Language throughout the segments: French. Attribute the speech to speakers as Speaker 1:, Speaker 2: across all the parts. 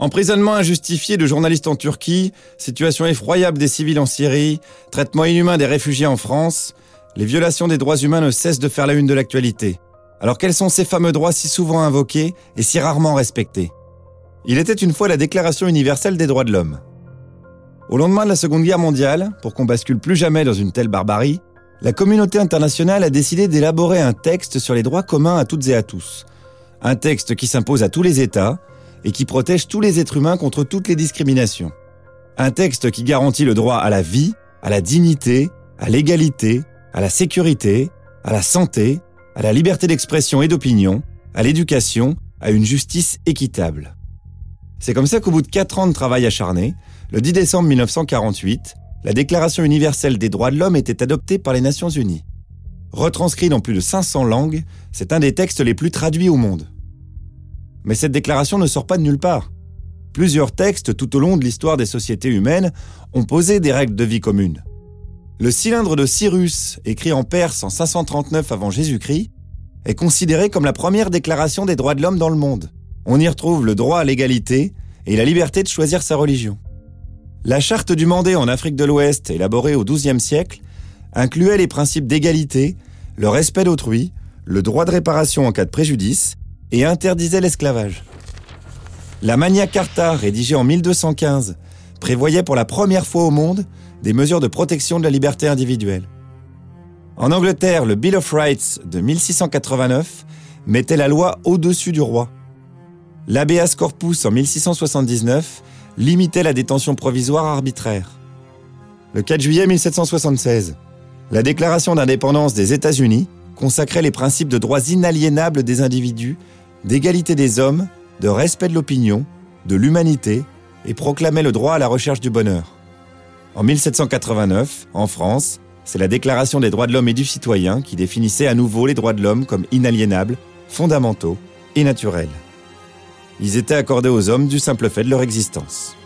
Speaker 1: Emprisonnement injustifié de journalistes en Turquie, situation effroyable des civils en Syrie, traitement inhumain des réfugiés en France, les violations des droits humains ne cessent de faire la une de l'actualité. Alors quels sont ces fameux droits si souvent invoqués et si rarement respectés? Il était une fois la Déclaration universelle des droits de l'homme. Au lendemain de la Seconde Guerre mondiale, pour qu'on bascule plus jamais dans une telle barbarie, la communauté internationale a décidé d'élaborer un texte sur les droits communs à toutes et à tous. Un texte qui s'impose à tous les États, et qui protège tous les êtres humains contre toutes les discriminations. Un texte qui garantit le droit à la vie, à la dignité, à l'égalité, à la sécurité, à la santé, à la liberté d'expression et d'opinion, à l'éducation, à une justice équitable. C'est comme ça qu'au bout de quatre ans de travail acharné, le 10 décembre 1948, la Déclaration universelle des droits de l'homme était adoptée par les Nations Unies. Retranscrit dans plus de 500 langues, c'est un des textes les plus traduits au monde. Mais cette déclaration ne sort pas de nulle part. Plusieurs textes tout au long de l'histoire des sociétés humaines ont posé des règles de vie communes. Le cylindre de Cyrus, écrit en Perse en 539 avant Jésus-Christ, est considéré comme la première déclaration des droits de l'homme dans le monde. On y retrouve le droit à l'égalité et la liberté de choisir sa religion. La charte du Mandé en Afrique de l'Ouest, élaborée au XIIe siècle, incluait les principes d'égalité, le respect d'autrui, le droit de réparation en cas de préjudice et interdisait l'esclavage. La Magna Carta, rédigée en 1215, prévoyait pour la première fois au monde des mesures de protection de la liberté individuelle. En Angleterre, le Bill of Rights de 1689 mettait la loi au-dessus du roi. L'habeas corpus en 1679 limitait la détention provisoire arbitraire. Le 4 juillet 1776, la déclaration d'indépendance des États-Unis consacrait les principes de droits inaliénables des individus d'égalité des hommes, de respect de l'opinion, de l'humanité et proclamait le droit à la recherche du bonheur. En 1789, en France, c'est la Déclaration des droits de l'homme et du citoyen qui définissait à nouveau les droits de l'homme comme inaliénables, fondamentaux et naturels. Ils étaient accordés aux hommes du simple fait de leur existence.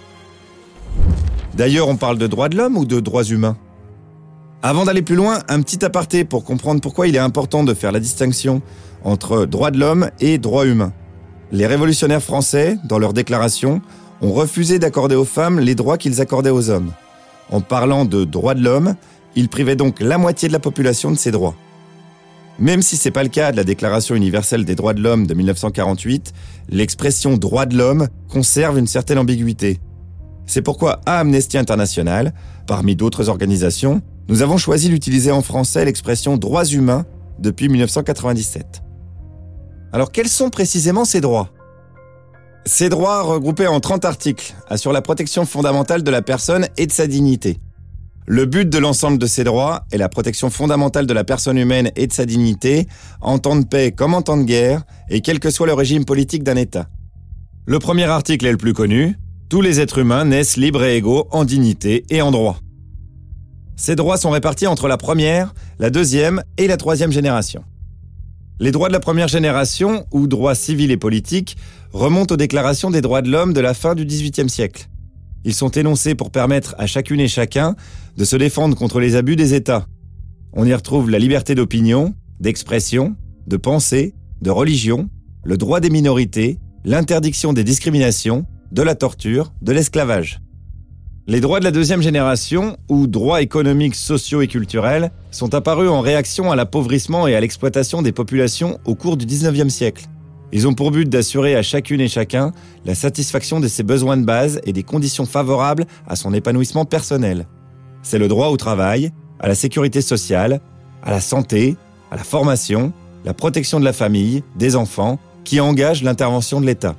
Speaker 1: D'ailleurs, on parle de droits de l'homme ou de droits humains? Avant d'aller plus loin, un petit aparté pour comprendre pourquoi il est important de faire la distinction entre droits de l'homme et droits humains. Les révolutionnaires français, dans leur déclaration, ont refusé d'accorder aux femmes les droits qu'ils accordaient aux hommes. En parlant de droits de l'homme, ils privaient donc la moitié de la population de ces droits. Même si ce n'est pas le cas de la Déclaration universelle des droits de l'homme de 1948, l'expression droit de l'homme conserve une certaine ambiguïté. C'est pourquoi à Amnesty International, parmi d'autres organisations, nous avons choisi d'utiliser en français l'expression droits humains depuis 1997. Alors quels sont précisément ces droits? Ces droits, regroupés en 30 articles, assurent la protection fondamentale de la personne et de sa dignité. Le but de l'ensemble de ces droits est la protection fondamentale de la personne humaine et de sa dignité, en temps de paix comme en temps de guerre, et quel que soit le régime politique d'un État. Le premier article est le plus connu. Tous les êtres humains naissent libres et égaux en dignité et en droit. Ces droits sont répartis entre la première, la deuxième et la troisième génération. Les droits de la première génération, ou droits civils et politiques, remontent aux déclarations des droits de l'homme de la fin du XVIIIe siècle. Ils sont énoncés pour permettre à chacune et chacun de se défendre contre les abus des États. On y retrouve la liberté d'opinion, d'expression, de pensée, de religion, le droit des minorités, l'interdiction des discriminations, de la torture, de l'esclavage. Les droits de la deuxième génération, ou droits économiques, sociaux et culturels, sont apparus en réaction à l'appauvrissement et à l'exploitation des populations au cours du 19e siècle. Ils ont pour but d'assurer à chacune et chacun la satisfaction de ses besoins de base et des conditions favorables à son épanouissement personnel. C'est le droit au travail, à la sécurité sociale, à la santé, à la formation, la protection de la famille, des enfants, qui engage l'intervention de l'État.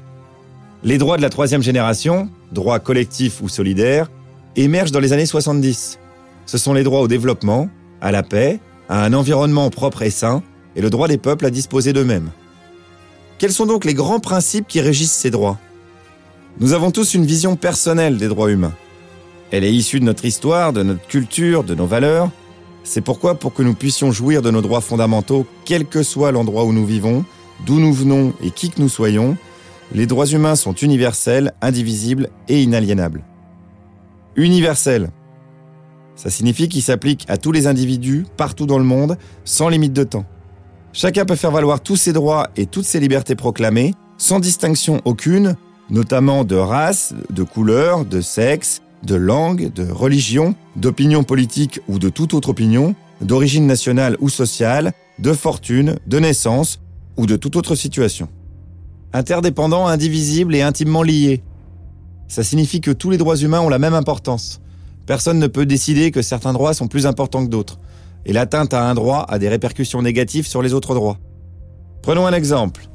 Speaker 1: Les droits de la troisième génération, droits collectifs ou solidaires, émergent dans les années 70. Ce sont les droits au développement, à la paix, à un environnement propre et sain, et le droit des peuples à disposer d'eux-mêmes. Quels sont donc les grands principes qui régissent ces droits? Nous avons tous une vision personnelle des droits humains. Elle est issue de notre histoire, de notre culture, de nos valeurs. C'est pourquoi, pour que nous puissions jouir de nos droits fondamentaux, quel que soit l'endroit où nous vivons, d'où nous venons et qui que nous soyons, les droits humains sont universels, indivisibles et inaliénables. Universel. Ça signifie qu'ils s'appliquent à tous les individus, partout dans le monde, sans limite de temps. Chacun peut faire valoir tous ses droits et toutes ses libertés proclamées, sans distinction aucune, notamment de race, de couleur, de sexe, de langue, de religion, d'opinion politique ou de toute autre opinion, d'origine nationale ou sociale, de fortune, de naissance ou de toute autre situation. Interdépendants, indivisibles et intimement liés. Ça signifie que tous les droits humains ont la même importance. Personne ne peut décider que certains droits sont plus importants que d'autres. Et l'atteinte à un droit a des répercussions négatives sur les autres droits. Prenons un exemple.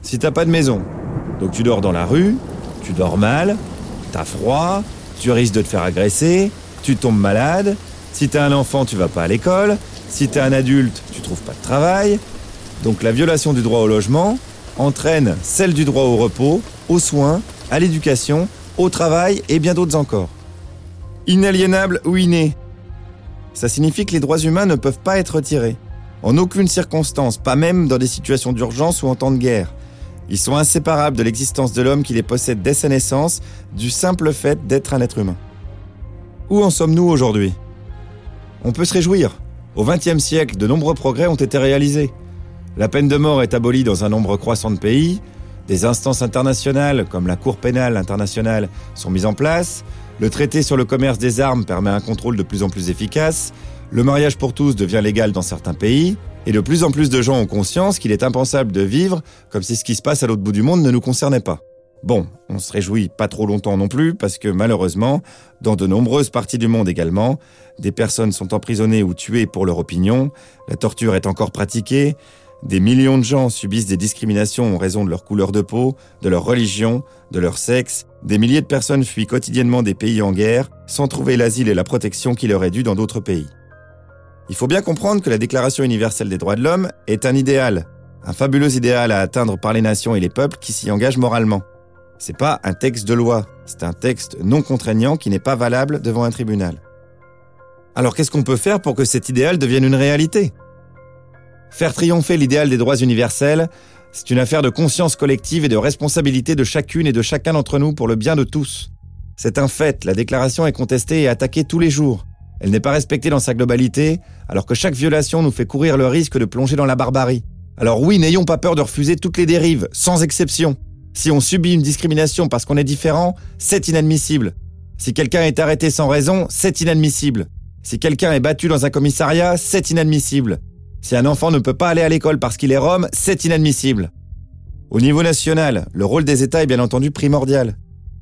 Speaker 1: Si t'as pas de maison, donc tu dors dans la rue, tu dors mal, t'as froid, tu risques de te faire agresser, tu tombes malade, si t'es un enfant, tu vas pas à l'école, si t'es un adulte, tu trouves pas de travail. Donc la violation du droit au logement entraîne celle du droit au repos, aux soins, à l'éducation, au travail et bien d'autres encore. Inaliénable ou inné Ça signifie que les droits humains ne peuvent pas être retirés. En aucune circonstance, pas même dans des situations d'urgence ou en temps de guerre. Ils sont inséparables de l'existence de l'homme qui les possède dès sa naissance, du simple fait d'être un être humain. Où en sommes-nous aujourd'hui? On peut se réjouir. Au XXe siècle, de nombreux progrès ont été réalisés. La peine de mort est abolie dans un nombre croissant de pays, des instances internationales comme la Cour pénale internationale sont mises en place, le traité sur le commerce des armes permet un contrôle de plus en plus efficace, le mariage pour tous devient légal dans certains pays, et de plus en plus de gens ont conscience qu'il est impensable de vivre comme si ce qui se passe à l'autre bout du monde ne nous concernait pas. Bon, on se réjouit pas trop longtemps non plus, parce que malheureusement, dans de nombreuses parties du monde également, des personnes sont emprisonnées ou tuées pour leur opinion, la torture est encore pratiquée, des millions de gens subissent des discriminations en raison de leur couleur de peau, de leur religion, de leur sexe, des milliers de personnes fuient quotidiennement des pays en guerre sans trouver l'asile et la protection qui leur est due dans d'autres pays. Il faut bien comprendre que la Déclaration universelle des droits de l'homme est un idéal, un fabuleux idéal à atteindre par les nations et les peuples qui s'y engagent moralement. C'est pas un texte de loi, c'est un texte non contraignant qui n'est pas valable devant un tribunal. Alors qu'est-ce qu'on peut faire pour que cet idéal devienne une réalité? Faire triompher l'idéal des droits universels, c'est une affaire de conscience collective et de responsabilité de chacune et de chacun d'entre nous pour le bien de tous. C'est un fait, la déclaration est contestée et attaquée tous les jours. Elle n'est pas respectée dans sa globalité, alors que chaque violation nous fait courir le risque de plonger dans la barbarie. Alors oui, n'ayons pas peur de refuser toutes les dérives, sans exception. Si on subit une discrimination parce qu'on est différent, c'est inadmissible. Si quelqu'un est arrêté sans raison, c'est inadmissible. Si quelqu'un est battu dans un commissariat, c'est inadmissible. Si un enfant ne peut pas aller à l'école parce qu'il est rome, c'est inadmissible. Au niveau national, le rôle des États est bien entendu primordial.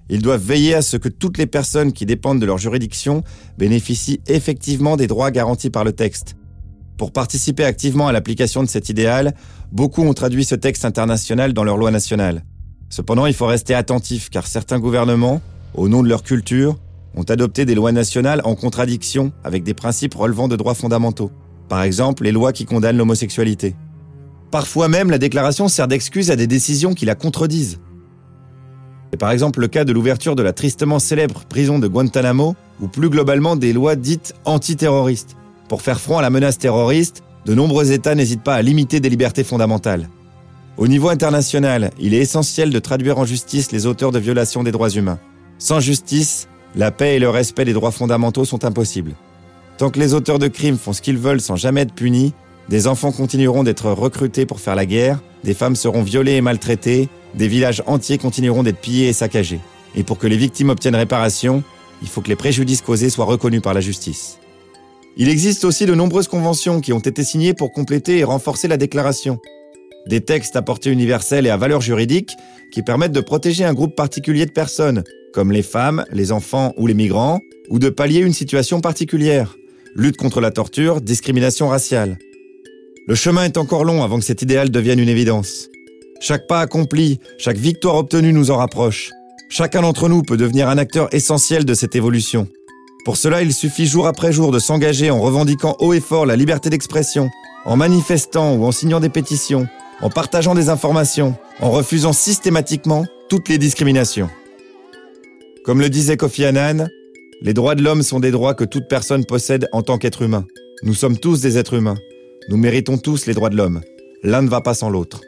Speaker 1: Ils doivent veiller à ce que toutes les personnes qui dépendent de leur juridiction bénéficient effectivement des droits garantis par le texte. Pour participer activement à l'application de cet idéal, beaucoup ont traduit ce texte international dans leur loi nationale. Cependant, il faut rester attentif car certains gouvernements, au nom de leur culture, ont adopté des lois nationales en contradiction avec des principes relevant de droits fondamentaux. Par exemple, les lois qui condamnent l'homosexualité. Parfois même, la déclaration sert d'excuse à des décisions qui la contredisent. C'est par exemple le cas de l'ouverture de la tristement célèbre prison de Guantanamo, ou plus globalement des lois dites antiterroristes. Pour faire front à la menace terroriste, de nombreux États n'hésitent pas à limiter des libertés fondamentales. Au niveau international, il est essentiel de traduire en justice les auteurs de violations des droits humains. Sans justice, la paix et le respect des droits fondamentaux sont impossibles. Tant que les auteurs de crimes font ce qu'ils veulent sans jamais être punis, des enfants continueront d'être recrutés pour faire la guerre, des femmes seront violées et maltraitées, des villages entiers continueront d'être pillés et saccagés. Et pour que les victimes obtiennent réparation, il faut que les préjudices causés soient reconnus par la justice. Il existe aussi de nombreuses conventions qui ont été signées pour compléter et renforcer la déclaration. Des textes à portée universelle et à valeur juridique qui permettent de protéger un groupe particulier de personnes, comme les femmes, les enfants ou les migrants, ou de pallier une situation particulière. Lutte contre la torture, discrimination raciale. Le chemin est encore long avant que cet idéal devienne une évidence. Chaque pas accompli, chaque victoire obtenue nous en rapproche. Chacun d'entre nous peut devenir un acteur essentiel de cette évolution. Pour cela, il suffit jour après jour de s'engager en revendiquant haut et fort la liberté d'expression, en manifestant ou en signant des pétitions, en partageant des informations, en refusant systématiquement toutes les discriminations. Comme le disait Kofi Annan, les droits de l'homme sont des droits que toute personne possède en tant qu'être humain. Nous sommes tous des êtres humains. Nous méritons tous les droits de l'homme. L'un ne va pas sans l'autre.